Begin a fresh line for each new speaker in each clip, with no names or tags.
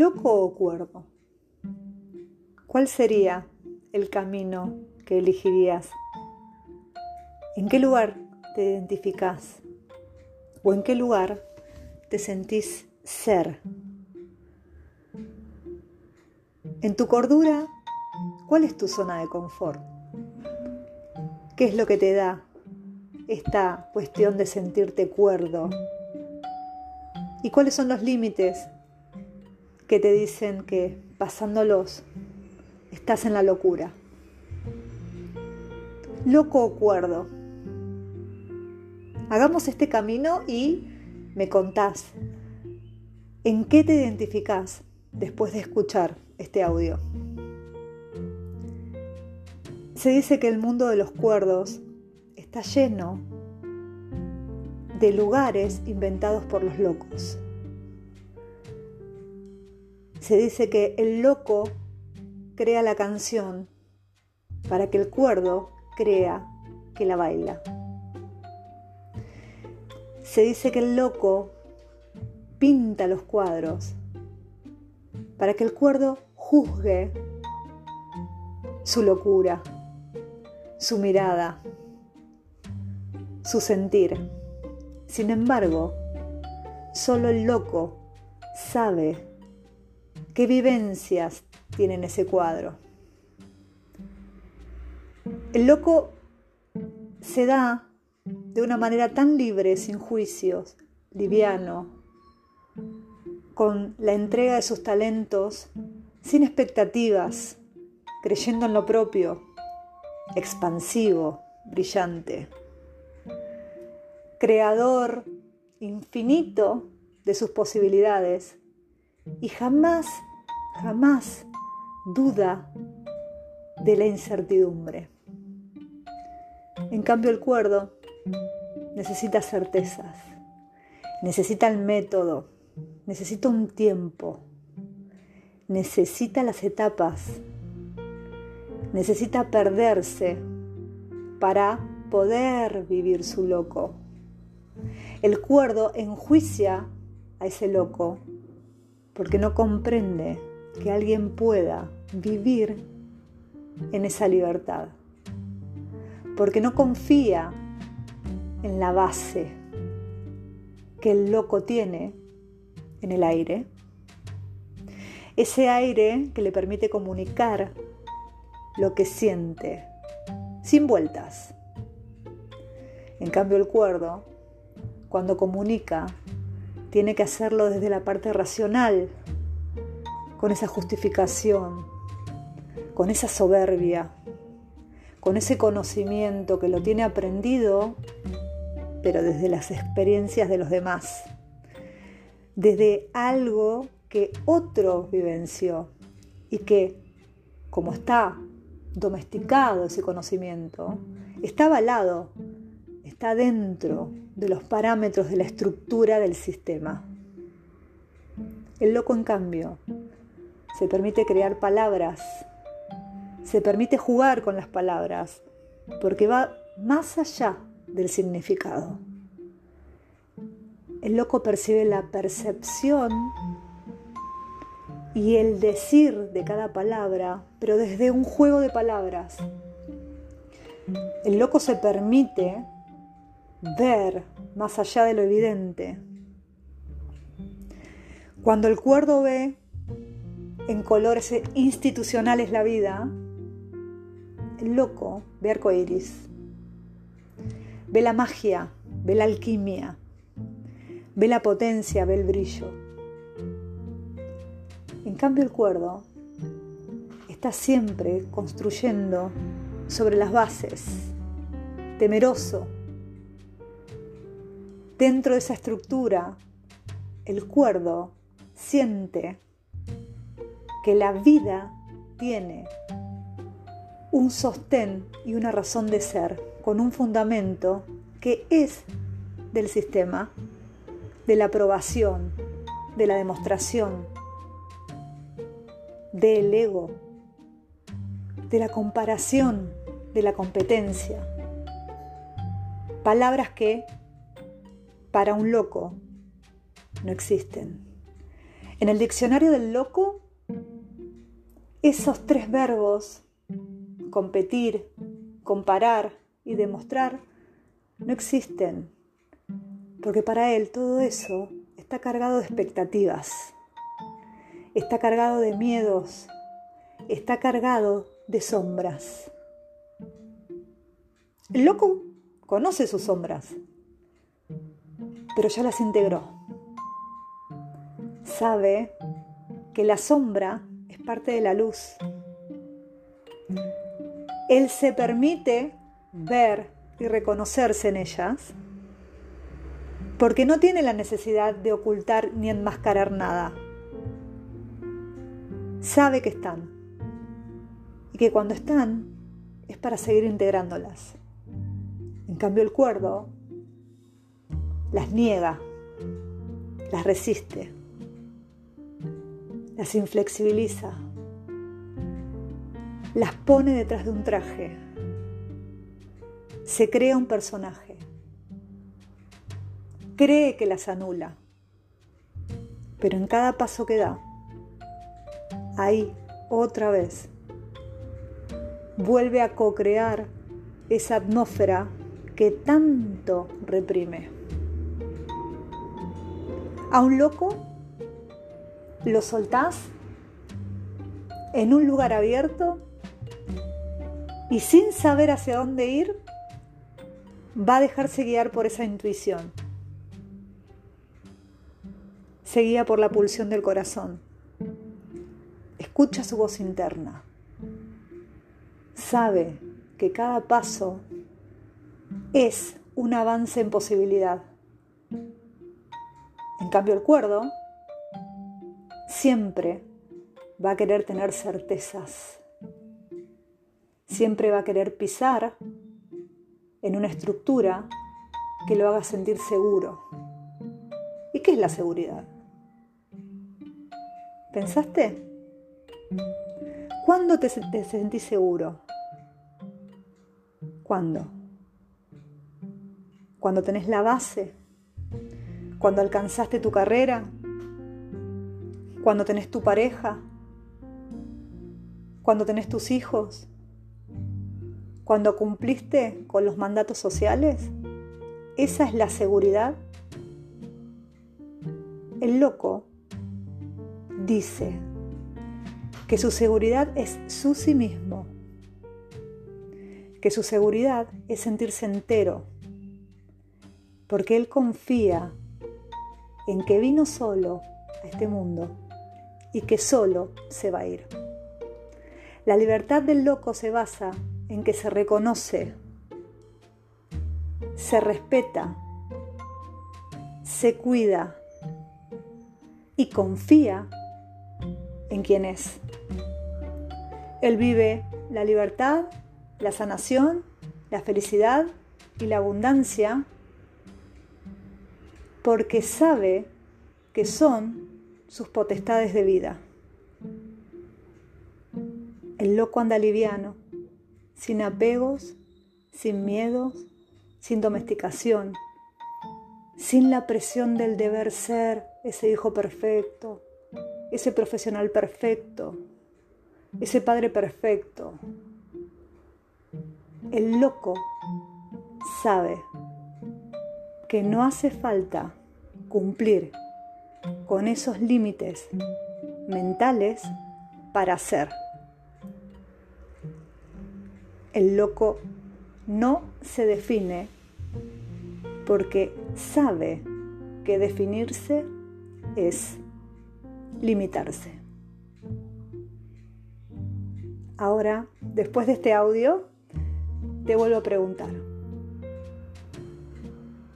¿Loco o cuerdo? ¿Cuál sería el camino que elegirías? ¿En qué lugar te identificás? ¿O en qué lugar te sentís ser? En tu cordura, ¿cuál es tu zona de confort? ¿Qué es lo que te da esta cuestión de sentirte cuerdo? ¿Y cuáles son los límites que te dicen que pasándolos estás en la locura. Loco o cuerdo. Hagamos este camino y me contás en qué te identificás después de escuchar este audio. Se dice que el mundo de los cuerdos está lleno de lugares inventados por los locos. Se dice que el loco crea la canción para que el cuerdo crea que la baila. Se dice que el loco pinta los cuadros para que el cuerdo juzgue su locura, su mirada, su sentir. Sin embargo, solo el loco sabe ¿Qué vivencias tiene ese cuadro? El loco se da de una manera tan libre, sin juicios, liviano, con la entrega de sus talentos, sin expectativas, creyendo en lo propio, expansivo, brillante, creador infinito de sus posibilidades y jamás jamás duda de la incertidumbre. En cambio el cuerdo necesita certezas, necesita el método, necesita un tiempo, necesita las etapas, necesita perderse para poder vivir su loco. El cuerdo enjuicia a ese loco porque no comprende que alguien pueda vivir en esa libertad, porque no confía en la base que el loco tiene en el aire, ese aire que le permite comunicar lo que siente, sin vueltas. En cambio el cuerdo, cuando comunica, tiene que hacerlo desde la parte racional, con esa justificación, con esa soberbia, con ese conocimiento que lo tiene aprendido, pero desde las experiencias de los demás, desde algo que otro vivenció y que, como está domesticado ese conocimiento, está avalado, está dentro de los parámetros de la estructura del sistema. El loco, en cambio, se permite crear palabras, se permite jugar con las palabras, porque va más allá del significado. El loco percibe la percepción y el decir de cada palabra, pero desde un juego de palabras. El loco se permite ver más allá de lo evidente. Cuando el cuerdo ve en colores institucionales la vida, el loco ve arcoíris, ve la magia, ve la alquimia, ve la potencia, ve el brillo. En cambio el cuerdo está siempre construyendo sobre las bases, temeroso. Dentro de esa estructura, el cuerdo siente que la vida tiene un sostén y una razón de ser con un fundamento que es del sistema, de la aprobación, de la demostración, del ego, de la comparación, de la competencia. Palabras que para un loco no existen. En el diccionario del loco, esos tres verbos, competir, comparar y demostrar, no existen, porque para él todo eso está cargado de expectativas, está cargado de miedos, está cargado de sombras. El loco conoce sus sombras, pero ya las integró. Sabe que la sombra parte de la luz. Él se permite ver y reconocerse en ellas porque no tiene la necesidad de ocultar ni enmascarar nada. Sabe que están y que cuando están es para seguir integrándolas. En cambio el cuerdo las niega, las resiste, las inflexibiliza, las pone detrás de un traje, se crea un personaje, cree que las anula, pero en cada paso que da, ahí otra vez, vuelve a co-crear esa atmósfera que tanto reprime. A un loco lo soltás en un lugar abierto y sin saber hacia dónde ir, va a dejarse guiar por esa intuición. Se guía por la pulsión del corazón. Escucha su voz interna. Sabe que cada paso es un avance en posibilidad. En cambio, el cuerdo siempre va a querer tener certezas. Siempre va a querer pisar en una estructura que lo haga sentir seguro. ¿Y qué es la seguridad? ¿Pensaste? ¿Cuándo te, te sentís seguro? ¿Cuándo? Cuando tenés la base cuando alcanzaste tu carrera, cuando tenés tu pareja, cuando tenés tus hijos, cuando cumpliste con los mandatos sociales. Esa es la seguridad. El loco dice que su seguridad es su sí mismo, que su seguridad es sentirse entero, porque él confía en que vino solo a este mundo y que solo se va a ir. La libertad del loco se basa en que se reconoce, se respeta, se cuida y confía en quien es. Él vive la libertad, la sanación, la felicidad y la abundancia porque sabe que son sus potestades de vida. El loco anda liviano, sin apegos, sin miedos, sin domesticación, sin la presión del deber ser ese hijo perfecto, ese profesional perfecto, ese padre perfecto. El loco sabe que no hace falta cumplir con esos límites mentales para ser. El loco no se define porque sabe que definirse es limitarse. Ahora, después de este audio, te vuelvo a preguntar.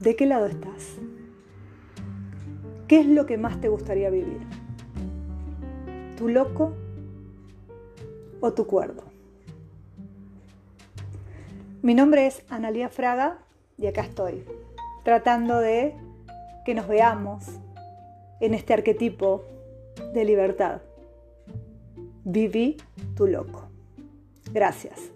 ¿De qué lado estás? ¿Qué es lo que más te gustaría vivir? ¿Tu loco o tu cuerdo? Mi nombre es Analia Fraga y acá estoy, tratando de que nos veamos en este arquetipo de libertad. Viví tu loco. Gracias.